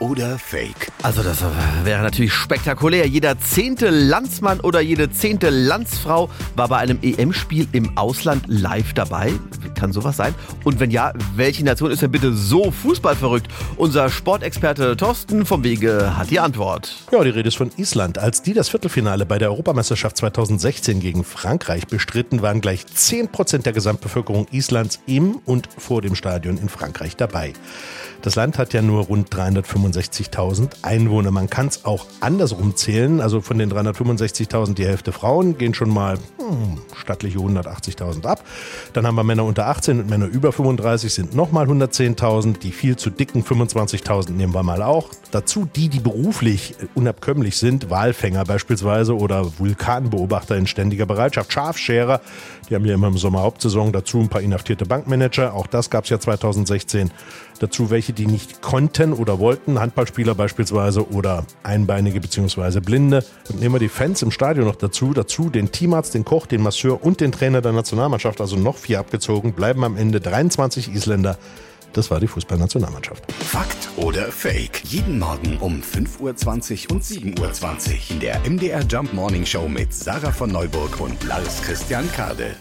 oder Fake? Also das wäre natürlich spektakulär. Jeder zehnte Landsmann oder jede zehnte Landsfrau war bei einem EM-Spiel im Ausland live dabei. Kann sowas sein? Und wenn ja, welche Nation ist denn bitte so fußballverrückt? Unser Sportexperte Thorsten vom Wege hat die Antwort. Ja, die Rede ist von Island. Als die das Viertelfinale bei der Europameisterschaft 2016 gegen Frankreich bestritten, waren gleich 10% der Gesamtbevölkerung Islands im und vor dem Stadion in Frankreich dabei. Das Land hat ja nur rund 365.000 Einwohner. Man kann es auch andersrum zählen. Also von den 365.000 die Hälfte Frauen gehen schon mal hm, stattliche 180.000 ab. Dann haben wir Männer unter 18 und Männer über 35 sind nochmal 110.000. Die viel zu dicken 25.000 nehmen wir mal auch. Dazu die, die beruflich unabkömmlich sind, Walfänger beispielsweise oder Vulkanbeobachter in ständiger Bereitschaft, Schafscherer. Die haben ja immer im Sommer Hauptsaison. Dazu ein paar inhaftierte Bankmanager. Auch das gab es ja 2016. Dazu welche, die nicht konnten oder wollten, Handballspieler beispielsweise oder Einbeinige bzw. Blinde. Und nehmen wir die Fans im Stadion noch dazu. Dazu den Teamarzt, den Koch, den Masseur und den Trainer der Nationalmannschaft, also noch vier abgezogen, bleiben am Ende 23 Isländer. Das war die Fußballnationalmannschaft. Fakt oder Fake? Jeden Morgen um 5.20 Uhr und 7.20 Uhr in der MDR Jump Morning Show mit Sarah von Neuburg und Lars Christian Kade.